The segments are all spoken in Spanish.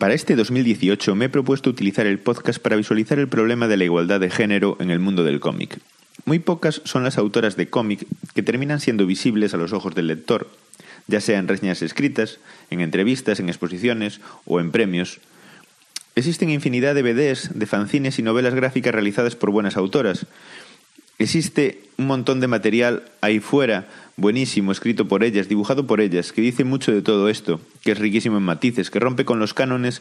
Para este 2018 me he propuesto utilizar el podcast para visualizar el problema de la igualdad de género en el mundo del cómic. Muy pocas son las autoras de cómic que terminan siendo visibles a los ojos del lector, ya sea en reseñas escritas, en entrevistas, en exposiciones o en premios. Existen infinidad de BDs, de fanzines y novelas gráficas realizadas por buenas autoras. Existe un montón de material ahí fuera buenísimo, escrito por ellas, dibujado por ellas, que dice mucho de todo esto, que es riquísimo en matices, que rompe con los cánones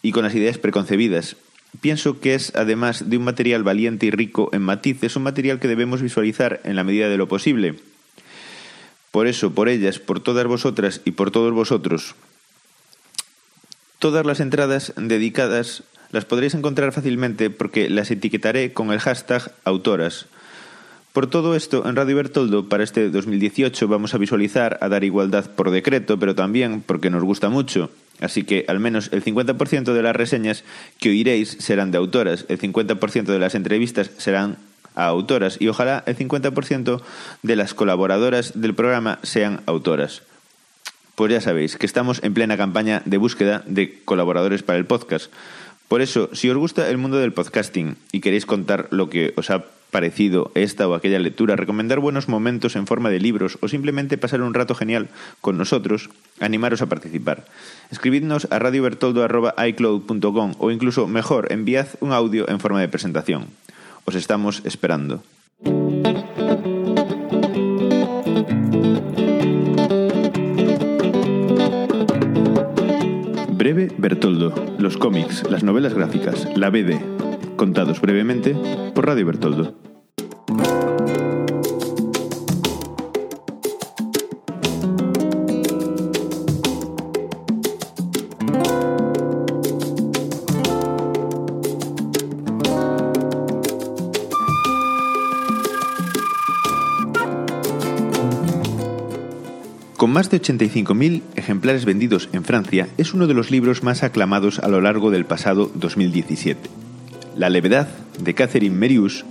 y con las ideas preconcebidas. Pienso que es, además de un material valiente y rico en matices, un material que debemos visualizar en la medida de lo posible. Por eso, por ellas, por todas vosotras y por todos vosotros, todas las entradas dedicadas las podréis encontrar fácilmente porque las etiquetaré con el hashtag autoras. Por todo esto, en Radio Bertoldo para este 2018 vamos a visualizar a dar igualdad por decreto, pero también porque nos gusta mucho. Así que al menos el 50% de las reseñas que oiréis serán de autoras, el 50% de las entrevistas serán a autoras y ojalá el 50% de las colaboradoras del programa sean autoras. Pues ya sabéis que estamos en plena campaña de búsqueda de colaboradores para el podcast. Por eso, si os gusta el mundo del podcasting y queréis contar lo que os ha parecido esta o aquella lectura, recomendar buenos momentos en forma de libros o simplemente pasar un rato genial con nosotros, animaros a participar. Escribidnos a radiobertoldo.icloud.com o incluso mejor, enviad un audio en forma de presentación. Os estamos esperando. Breve Bertoldo, los cómics, las novelas gráficas, la BD, contados brevemente por Radio Bertoldo. Con más de 85.000 ejemplares vendidos en Francia, es uno de los libros más aclamados a lo largo del pasado 2017. La levedad de Catherine Merius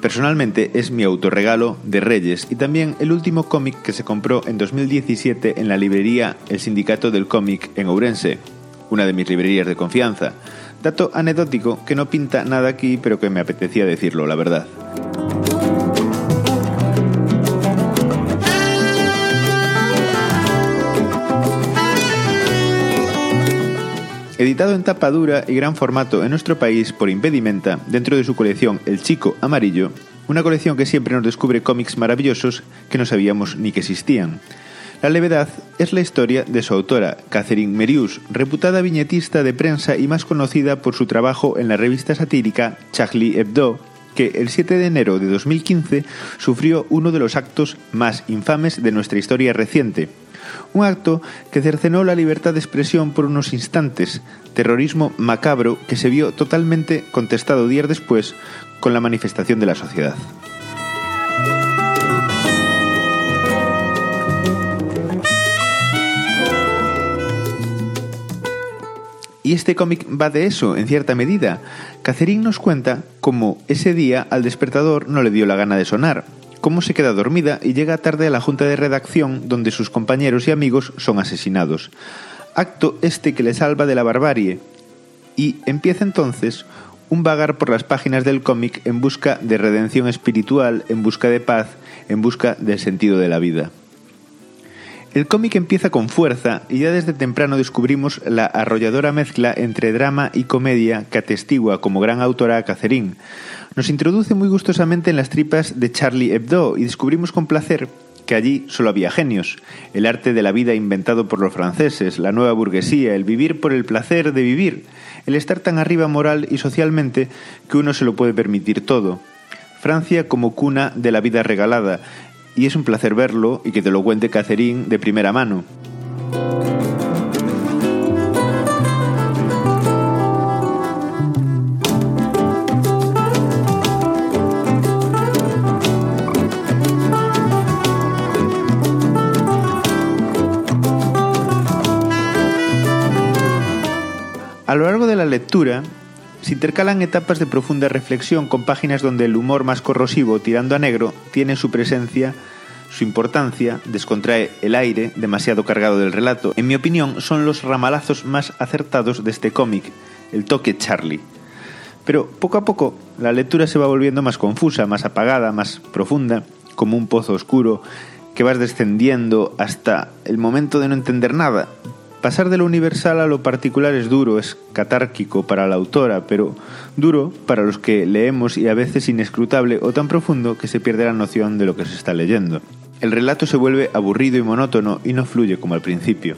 personalmente es mi autorregalo de Reyes y también el último cómic que se compró en 2017 en la librería El Sindicato del Cómic en Ourense, una de mis librerías de confianza. Dato anecdótico que no pinta nada aquí, pero que me apetecía decirlo, la verdad. Editado en tapa dura y gran formato en nuestro país por Impedimenta, dentro de su colección El Chico Amarillo, una colección que siempre nos descubre cómics maravillosos que no sabíamos ni que existían. La levedad es la historia de su autora, Catherine Merius, reputada viñetista de prensa y más conocida por su trabajo en la revista satírica Charlie Hebdo, que el 7 de enero de 2015 sufrió uno de los actos más infames de nuestra historia reciente, un acto que cercenó la libertad de expresión por unos instantes, terrorismo macabro que se vio totalmente contestado días después con la manifestación de la sociedad. Y este cómic va de eso, en cierta medida. Catherine nos cuenta cómo ese día al despertador no le dio la gana de sonar, cómo se queda dormida y llega tarde a la junta de redacción donde sus compañeros y amigos son asesinados. Acto este que le salva de la barbarie. Y empieza entonces un vagar por las páginas del cómic en busca de redención espiritual, en busca de paz, en busca del sentido de la vida. El cómic empieza con fuerza y ya desde temprano descubrimos la arrolladora mezcla entre drama y comedia que atestigua como gran autora a Catherine, nos introduce muy gustosamente en las tripas de Charlie Hebdo y descubrimos con placer que allí solo había genios, el arte de la vida inventado por los franceses, la nueva burguesía, el vivir por el placer de vivir, el estar tan arriba moral y socialmente que uno se lo puede permitir todo. Francia como cuna de la vida regalada, y es un placer verlo y que te lo cuente Catherine de primera mano. A lo largo de la lectura se intercalan etapas de profunda reflexión con páginas donde el humor más corrosivo, tirando a negro, tiene su presencia Su importancia descontrae el aire demasiado cargado del relato. En mi opinión, son los ramalazos más acertados de este cómic, el toque Charlie. Pero poco a poco la lectura se va volviendo más confusa, más apagada, más profunda, como un pozo oscuro que vas descendiendo hasta el momento de no entender nada. Pasar de lo universal a lo particular es duro, es catárquico para la autora, pero duro para los que leemos y a veces inescrutable o tan profundo que se pierde la noción de lo que se está leyendo. El relato se vuelve aburrido y monótono y no fluye como al principio.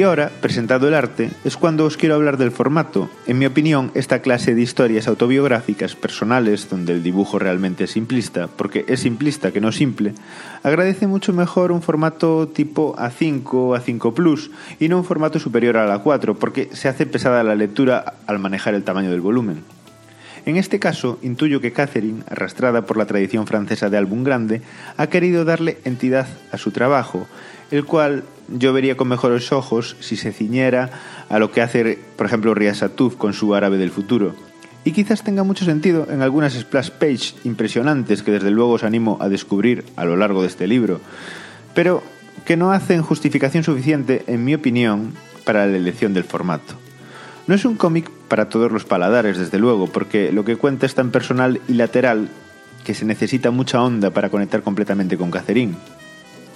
Y ahora, presentado el arte, es cuando os quiero hablar del formato. En mi opinión, esta clase de historias autobiográficas personales, donde el dibujo realmente es simplista, porque es simplista que no simple, agradece mucho mejor un formato tipo A5 o A5 Plus y no un formato superior a la A4, porque se hace pesada la lectura al manejar el tamaño del volumen. En este caso, intuyo que Catherine, arrastrada por la tradición francesa de álbum grande, ha querido darle entidad a su trabajo, el cual yo vería con mejores ojos si se ciñera a lo que hace, por ejemplo, Riasatuf con su árabe del futuro. Y quizás tenga mucho sentido en algunas splash page impresionantes que desde luego os animo a descubrir a lo largo de este libro, pero que no hacen justificación suficiente, en mi opinión, para la elección del formato. No es un cómic para todos los paladares, desde luego, porque lo que cuenta es tan personal y lateral que se necesita mucha onda para conectar completamente con Catherine.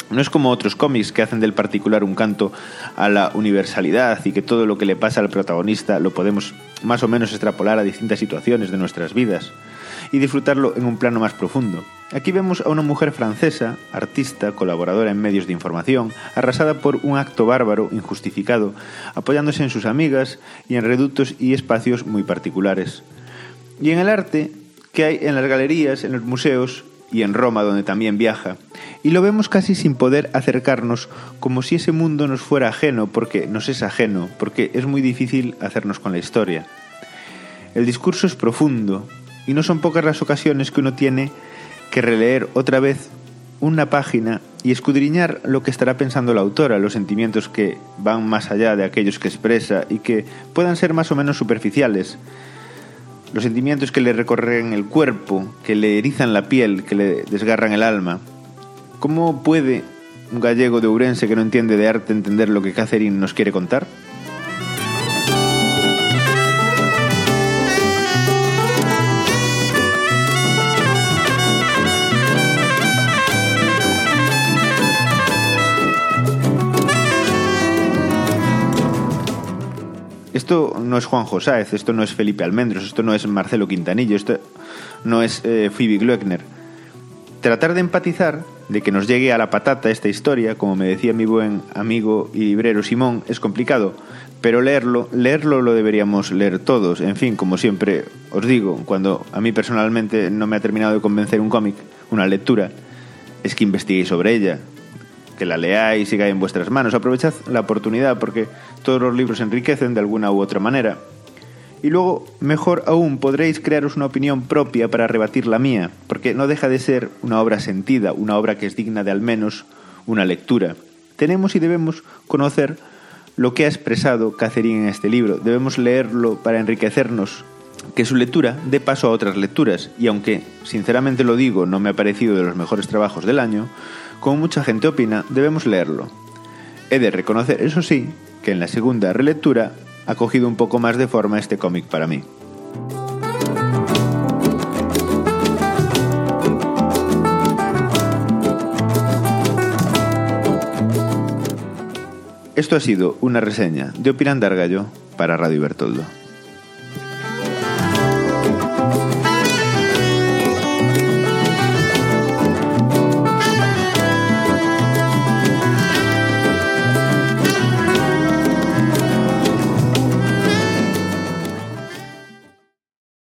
No es como otros cómics que hacen del particular un canto a la universalidad y que todo lo que le pasa al protagonista lo podemos más o menos extrapolar a distintas situaciones de nuestras vidas y disfrutarlo en un plano más profundo. Aquí vemos a una mujer francesa, artista, colaboradora en medios de información, arrasada por un acto bárbaro, injustificado, apoyándose en sus amigas y en reductos y espacios muy particulares. Y en el arte que hay en las galerías, en los museos, y en Roma donde también viaja, y lo vemos casi sin poder acercarnos, como si ese mundo nos fuera ajeno, porque nos es ajeno, porque es muy difícil hacernos con la historia. El discurso es profundo, y no son pocas las ocasiones que uno tiene que releer otra vez una página y escudriñar lo que estará pensando la autora, los sentimientos que van más allá de aquellos que expresa y que puedan ser más o menos superficiales, los sentimientos que le recorren el cuerpo, que le erizan la piel, que le desgarran el alma. ¿Cómo puede un gallego de Ourense que no entiende de arte entender lo que Catherine nos quiere contar? Esto no es Juan Josáez, esto no es Felipe Almendros, esto no es Marcelo Quintanillo, esto no es eh, Phoebe Gloeckner. Tratar de empatizar, de que nos llegue a la patata esta historia, como me decía mi buen amigo y librero Simón, es complicado, pero leerlo, leerlo lo deberíamos leer todos. En fin, como siempre os digo, cuando a mí personalmente no me ha terminado de convencer un cómic, una lectura, es que investiguéis sobre ella, que la leáis y caiga en vuestras manos. Aprovechad la oportunidad porque todos los libros enriquecen de alguna u otra manera. Y luego, mejor aún, podréis crearos una opinión propia para rebatir la mía, porque no deja de ser una obra sentida, una obra que es digna de al menos una lectura. Tenemos y debemos conocer lo que ha expresado Catherine en este libro. Debemos leerlo para enriquecernos, que su lectura dé paso a otras lecturas. Y aunque, sinceramente lo digo, no me ha parecido de los mejores trabajos del año, como mucha gente opina, debemos leerlo. He de reconocer, eso sí, que en la segunda relectura ha cogido un poco más de forma este cómic para mí. Esto ha sido una reseña de Opinandar Gallo para Radio Bertoldo.